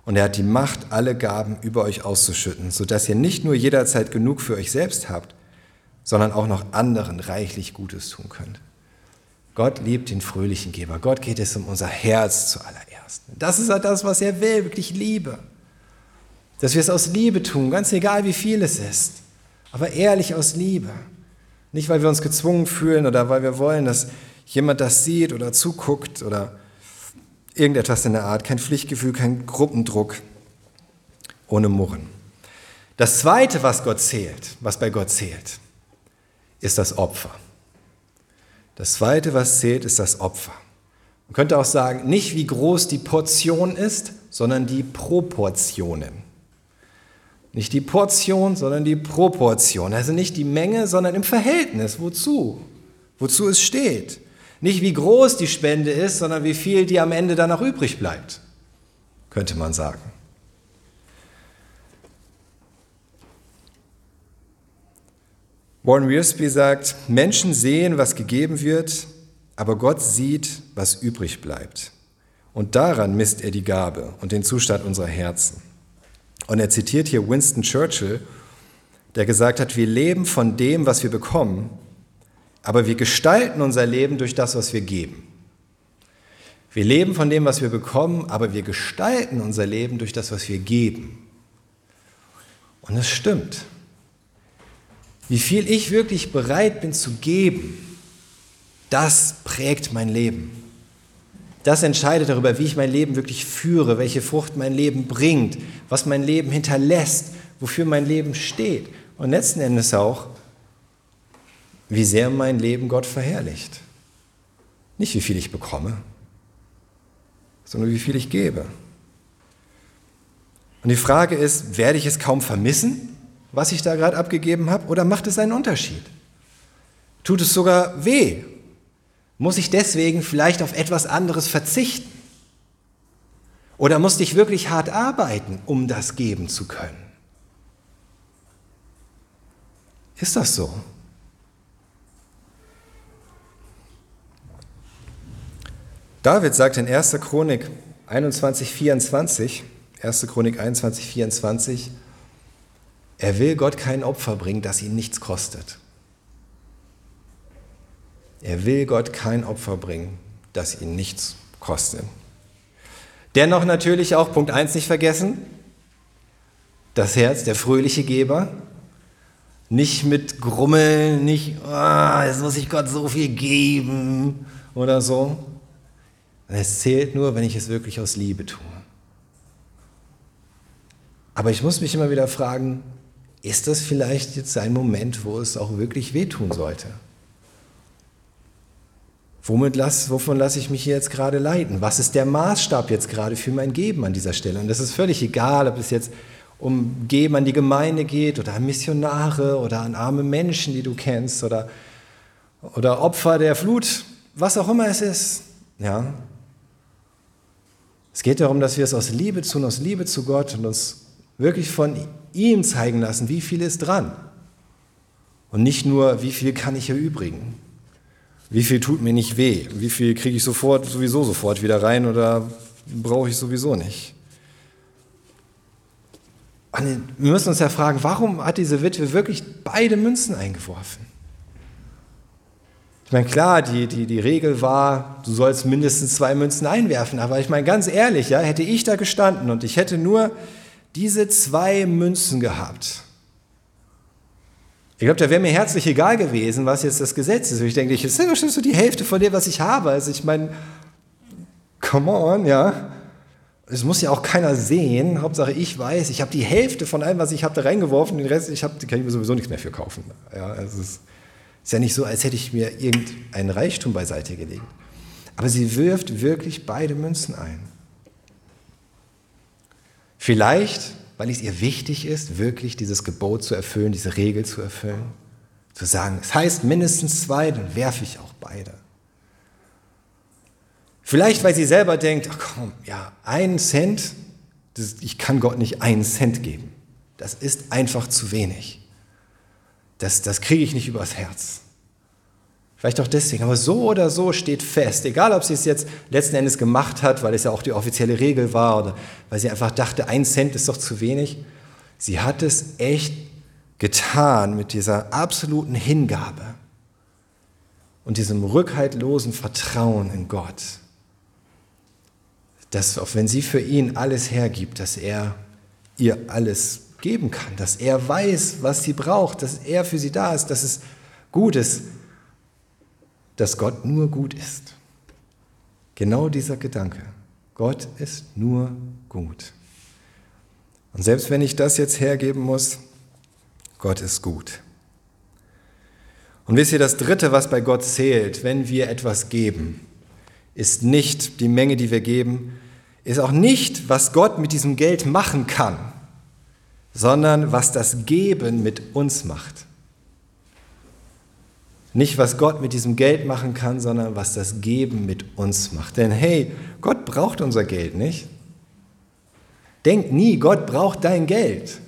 Und er hat die Macht, alle Gaben über euch auszuschütten, sodass ihr nicht nur jederzeit genug für euch selbst habt, sondern auch noch anderen reichlich Gutes tun könnt. Gott liebt den fröhlichen Geber. Gott geht es um unser Herz zuallererst. Das ist das, was er will, wirklich Liebe. Dass wir es aus Liebe tun, ganz egal wie viel es ist, aber ehrlich aus Liebe. Nicht, weil wir uns gezwungen fühlen oder weil wir wollen, dass jemand das sieht oder zuguckt oder irgendetwas in der Art, kein Pflichtgefühl, kein Gruppendruck, ohne Murren. Das Zweite, was Gott zählt, was bei Gott zählt, ist das Opfer. Das Zweite, was zählt, ist das Opfer. Man könnte auch sagen, nicht wie groß die Portion ist, sondern die Proportionen. Nicht die Portion, sondern die Proportion. Also nicht die Menge, sondern im Verhältnis. Wozu? Wozu es steht. Nicht wie groß die Spende ist, sondern wie viel die am Ende dann noch übrig bleibt, könnte man sagen. Warren Wiersbe sagt, Menschen sehen, was gegeben wird, aber Gott sieht, was übrig bleibt. Und daran misst er die Gabe und den Zustand unserer Herzen. Und er zitiert hier Winston Churchill, der gesagt hat, wir leben von dem, was wir bekommen, aber wir gestalten unser Leben durch das, was wir geben. Wir leben von dem, was wir bekommen, aber wir gestalten unser Leben durch das, was wir geben. Und es stimmt. Wie viel ich wirklich bereit bin zu geben, das prägt mein Leben. Das entscheidet darüber, wie ich mein Leben wirklich führe, welche Frucht mein Leben bringt, was mein Leben hinterlässt, wofür mein Leben steht. Und letzten Endes auch, wie sehr mein Leben Gott verherrlicht. Nicht wie viel ich bekomme, sondern wie viel ich gebe. Und die Frage ist, werde ich es kaum vermissen, was ich da gerade abgegeben habe, oder macht es einen Unterschied? Tut es sogar weh? Muss ich deswegen vielleicht auf etwas anderes verzichten? Oder musste ich wirklich hart arbeiten, um das geben zu können? Ist das so? David sagt in 1. Chronik 21, 24, 1. Chronik 21, 24, er will Gott kein Opfer bringen, das ihn nichts kostet. Er will Gott kein Opfer bringen, das ihn nichts kostet. Dennoch natürlich auch Punkt 1 nicht vergessen, das Herz, der fröhliche Geber, nicht mit Grummeln, nicht, oh, jetzt muss ich Gott so viel geben oder so. Es zählt nur, wenn ich es wirklich aus Liebe tue. Aber ich muss mich immer wieder fragen, ist das vielleicht jetzt ein Moment, wo es auch wirklich wehtun sollte? Womit lass, wovon lasse ich mich hier jetzt gerade leiten? Was ist der Maßstab jetzt gerade für mein Geben an dieser Stelle? Und das ist völlig egal, ob es jetzt um Geben an die Gemeinde geht oder an Missionare oder an arme Menschen, die du kennst oder, oder Opfer der Flut, was auch immer es ist. Ja. Es geht darum, dass wir es aus Liebe tun, aus Liebe zu Gott und uns wirklich von ihm zeigen lassen, wie viel ist dran. Und nicht nur, wie viel kann ich erübrigen. Wie viel tut mir nicht weh? Wie viel kriege ich sofort, sowieso sofort wieder rein oder brauche ich sowieso nicht? Und wir müssen uns ja fragen, warum hat diese Witwe wirklich beide Münzen eingeworfen? Ich meine, klar, die, die, die Regel war, du sollst mindestens zwei Münzen einwerfen, aber ich meine, ganz ehrlich, ja, hätte ich da gestanden und ich hätte nur diese zwei Münzen gehabt. Ich glaube, da wäre mir herzlich egal gewesen, was jetzt das Gesetz ist. Ich denke, das ist ja bestimmt so die Hälfte von dem, was ich habe. Also ich meine, come on, ja. Es muss ja auch keiner sehen. Hauptsache ich weiß, ich habe die Hälfte von allem, was ich habe, da reingeworfen. Den Rest, ich habe, kann ich mir sowieso nichts mehr für kaufen. Ja, also es ist ja nicht so, als hätte ich mir irgendeinen Reichtum beiseite gelegt. Aber sie wirft wirklich beide Münzen ein. Vielleicht, weil es ihr wichtig ist, wirklich dieses Gebot zu erfüllen, diese Regel zu erfüllen. Zu sagen, es heißt mindestens zwei, dann werfe ich auch beide. Vielleicht, weil sie selber denkt, ach komm, ja, einen Cent, das, ich kann Gott nicht einen Cent geben. Das ist einfach zu wenig. Das, das kriege ich nicht übers Herz. Vielleicht auch deswegen, aber so oder so steht fest, egal ob sie es jetzt letzten Endes gemacht hat, weil es ja auch die offizielle Regel war oder weil sie einfach dachte, ein Cent ist doch zu wenig. Sie hat es echt getan mit dieser absoluten Hingabe und diesem rückhaltlosen Vertrauen in Gott, dass auch wenn sie für ihn alles hergibt, dass er ihr alles geben kann, dass er weiß, was sie braucht, dass er für sie da ist, dass es gut ist, dass Gott nur gut ist. Genau dieser Gedanke. Gott ist nur gut. Und selbst wenn ich das jetzt hergeben muss, Gott ist gut. Und wisst ihr, das Dritte, was bei Gott zählt, wenn wir etwas geben, ist nicht die Menge, die wir geben, ist auch nicht, was Gott mit diesem Geld machen kann, sondern was das Geben mit uns macht. Nicht, was Gott mit diesem Geld machen kann, sondern was das Geben mit uns macht. Denn hey, Gott braucht unser Geld nicht. Denk nie, Gott braucht dein Geld.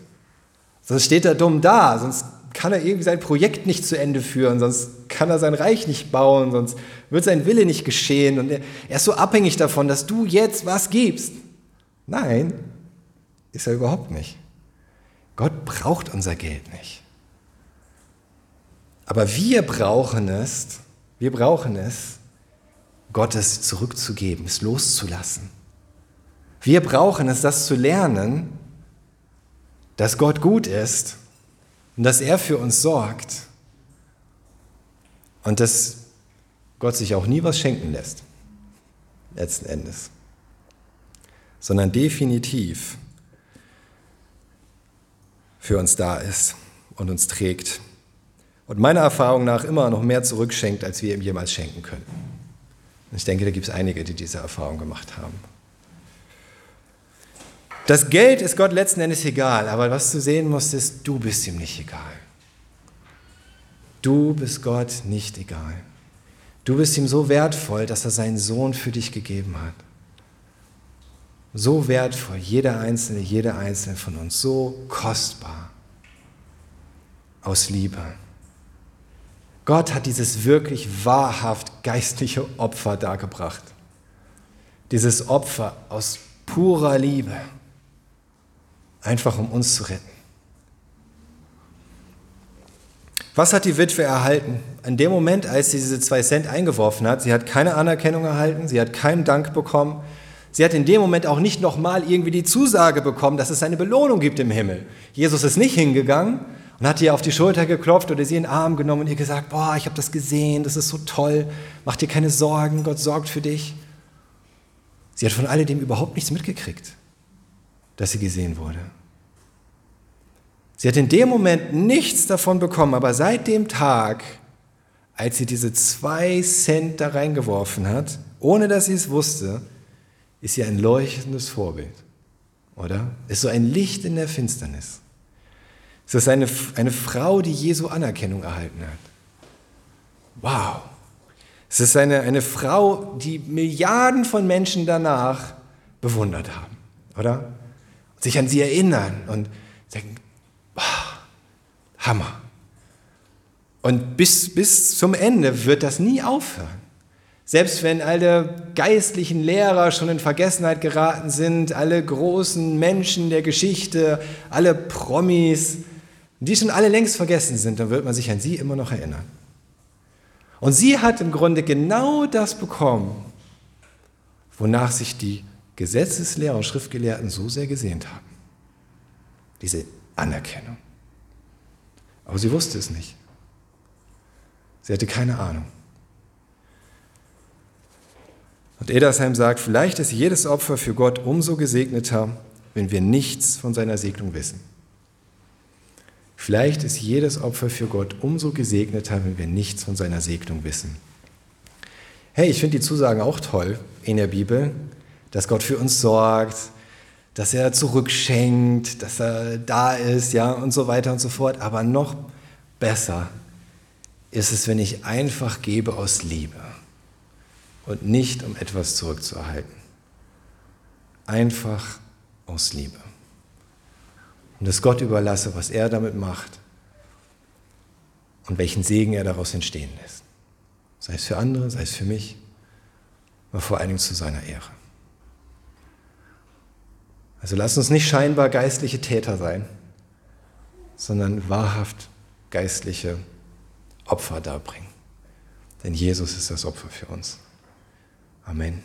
Sonst steht er dumm da, sonst kann er irgendwie sein Projekt nicht zu Ende führen, sonst kann er sein Reich nicht bauen, sonst wird sein Wille nicht geschehen. Und er ist so abhängig davon, dass du jetzt was gibst. Nein, ist er überhaupt nicht. Gott braucht unser Geld nicht. Aber wir brauchen es, wir brauchen es, Gottes zurückzugeben, es loszulassen. Wir brauchen es, das zu lernen, dass Gott gut ist und dass er für uns sorgt und dass Gott sich auch nie was schenken lässt, letzten Endes, sondern definitiv für uns da ist und uns trägt und meiner Erfahrung nach immer noch mehr zurückschenkt, als wir ihm jemals schenken können. Ich denke, da gibt es einige, die diese Erfahrung gemacht haben. Das Geld ist Gott letzten Endes egal, aber was du sehen musst, ist, du bist ihm nicht egal. Du bist Gott nicht egal. Du bist ihm so wertvoll, dass er seinen Sohn für dich gegeben hat. So wertvoll, jeder Einzelne, jeder Einzelne von uns, so kostbar aus Liebe. Gott hat dieses wirklich wahrhaft geistliche Opfer dargebracht. Dieses Opfer aus purer Liebe, einfach um uns zu retten. Was hat die Witwe erhalten? In dem Moment, als sie diese zwei Cent eingeworfen hat, sie hat keine Anerkennung erhalten, sie hat keinen Dank bekommen, sie hat in dem Moment auch nicht nochmal irgendwie die Zusage bekommen, dass es eine Belohnung gibt im Himmel. Jesus ist nicht hingegangen und hat ihr auf die Schulter geklopft oder sie in den Arm genommen und ihr gesagt, boah, ich habe das gesehen, das ist so toll, mach dir keine Sorgen, Gott sorgt für dich. Sie hat von alledem überhaupt nichts mitgekriegt, dass sie gesehen wurde. Sie hat in dem Moment nichts davon bekommen, aber seit dem Tag, als sie diese zwei Cent da reingeworfen hat, ohne dass sie es wusste, ist sie ein leuchtendes Vorbild, oder? Ist so ein Licht in der Finsternis. Es ist eine, eine Frau, die Jesu Anerkennung erhalten hat. Wow. Es ist eine, eine Frau, die Milliarden von Menschen danach bewundert haben, oder? Und sich an sie erinnern und denken, Hammer. Und bis, bis zum Ende wird das nie aufhören. Selbst wenn alle geistlichen Lehrer schon in Vergessenheit geraten sind, alle großen Menschen der Geschichte, alle Promis, die schon alle längst vergessen sind, dann wird man sich an sie immer noch erinnern. Und sie hat im Grunde genau das bekommen, wonach sich die Gesetzeslehrer und Schriftgelehrten so sehr gesehnt haben. Diese Anerkennung. Aber sie wusste es nicht. Sie hatte keine Ahnung. Und Edersheim sagt, vielleicht ist jedes Opfer für Gott umso gesegneter, wenn wir nichts von seiner Segnung wissen. Vielleicht ist jedes Opfer für Gott umso gesegneter, wenn wir nichts von seiner Segnung wissen. Hey, ich finde die Zusagen auch toll in der Bibel, dass Gott für uns sorgt, dass er zurückschenkt, dass er da ist, ja, und so weiter und so fort. Aber noch besser ist es, wenn ich einfach gebe aus Liebe und nicht um etwas zurückzuerhalten. Einfach aus Liebe. Und es Gott überlasse, was er damit macht und welchen Segen er daraus entstehen lässt. Sei es für andere, sei es für mich, aber vor allen Dingen zu seiner Ehre. Also lasst uns nicht scheinbar geistliche Täter sein, sondern wahrhaft geistliche Opfer darbringen. Denn Jesus ist das Opfer für uns. Amen.